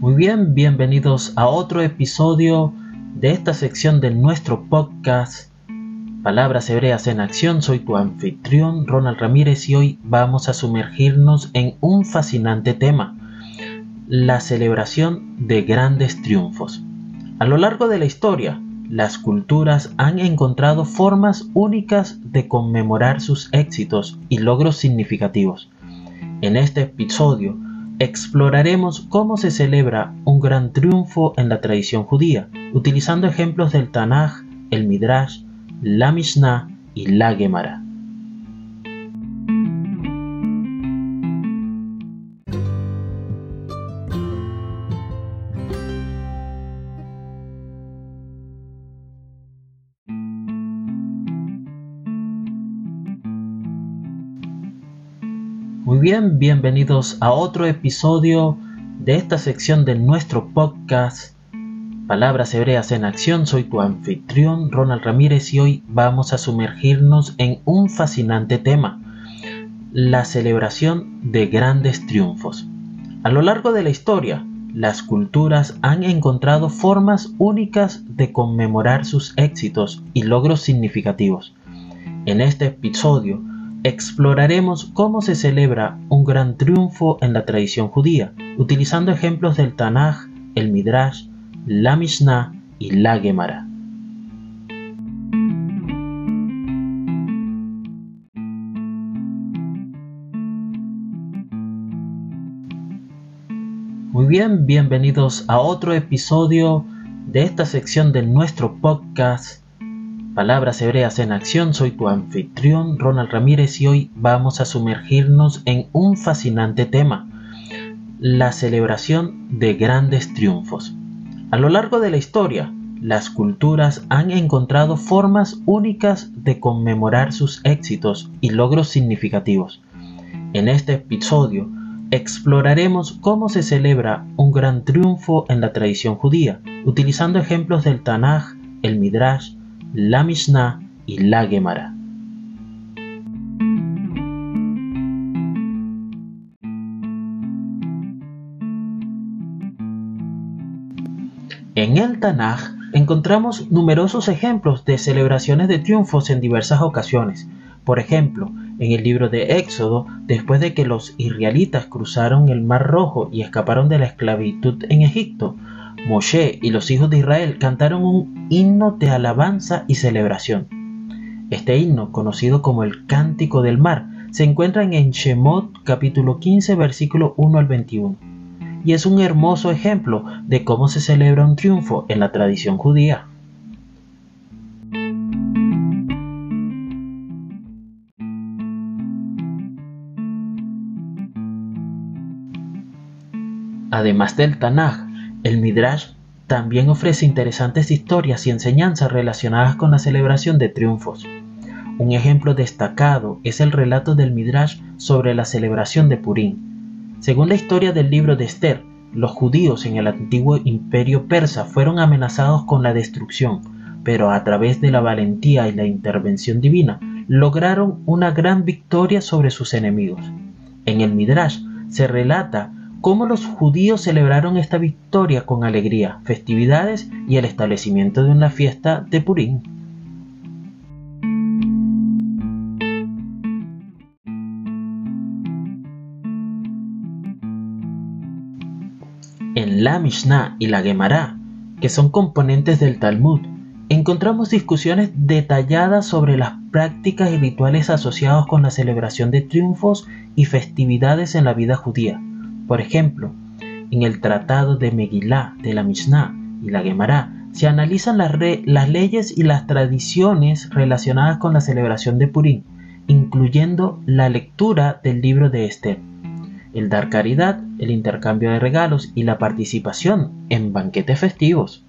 Muy bien, bienvenidos a otro episodio de esta sección de nuestro podcast Palabras Hebreas en Acción. Soy tu anfitrión Ronald Ramírez y hoy vamos a sumergirnos en un fascinante tema, la celebración de grandes triunfos. A lo largo de la historia, las culturas han encontrado formas únicas de conmemorar sus éxitos y logros significativos. En este episodio exploraremos cómo se celebra un gran triunfo en la tradición judía, utilizando ejemplos del Tanaj, el Midrash, la Mishnah y la Gemara. Muy bien, bienvenidos a otro episodio de esta sección de nuestro podcast Palabras Hebreas en Acción. Soy tu anfitrión Ronald Ramírez y hoy vamos a sumergirnos en un fascinante tema, la celebración de grandes triunfos. A lo largo de la historia, las culturas han encontrado formas únicas de conmemorar sus éxitos y logros significativos. En este episodio, exploraremos cómo se celebra un gran triunfo en la tradición judía, utilizando ejemplos del Tanaj, el Midrash, la Mishnah y la Gemara. Muy bien, bienvenidos a otro episodio de esta sección de nuestro podcast Palabras Hebreas en Acción, soy tu anfitrión Ronald Ramírez y hoy vamos a sumergirnos en un fascinante tema, la celebración de grandes triunfos. A lo largo de la historia, las culturas han encontrado formas únicas de conmemorar sus éxitos y logros significativos. En este episodio exploraremos cómo se celebra un gran triunfo en la tradición judía, utilizando ejemplos del Tanaj, el Midrash, la Mishnah y la Gemara. En el Tanaj encontramos numerosos ejemplos de celebraciones de triunfos en diversas ocasiones. Por ejemplo, en el libro de Éxodo, después de que los israelitas cruzaron el Mar Rojo y escaparon de la esclavitud en Egipto, Moshe y los hijos de Israel cantaron un himno de alabanza y celebración. Este himno, conocido como el Cántico del Mar, se encuentra en Shemot capítulo 15 versículo 1 al 21 y es un hermoso ejemplo de cómo se celebra un triunfo en la tradición judía. Además del Tanaj, el Midrash también ofrece interesantes historias y enseñanzas relacionadas con la celebración de triunfos. Un ejemplo destacado es el relato del Midrash sobre la celebración de Purim. Según la historia del libro de Esther, los judíos en el antiguo imperio persa fueron amenazados con la destrucción, pero a través de la valentía y la intervención divina lograron una gran victoria sobre sus enemigos. En el Midrash se relata cómo los judíos celebraron esta victoria con alegría, festividades y el establecimiento de una fiesta de Purim. En la Mishnah y la Gemara, que son componentes del Talmud, encontramos discusiones detalladas sobre las prácticas y rituales asociados con la celebración de triunfos y festividades en la vida judía. Por ejemplo, en el Tratado de Megillah de la Mishnah y la Gemara se analizan las, las leyes y las tradiciones relacionadas con la celebración de Purim, incluyendo la lectura del libro de Esther, el dar caridad, el intercambio de regalos y la participación en banquetes festivos.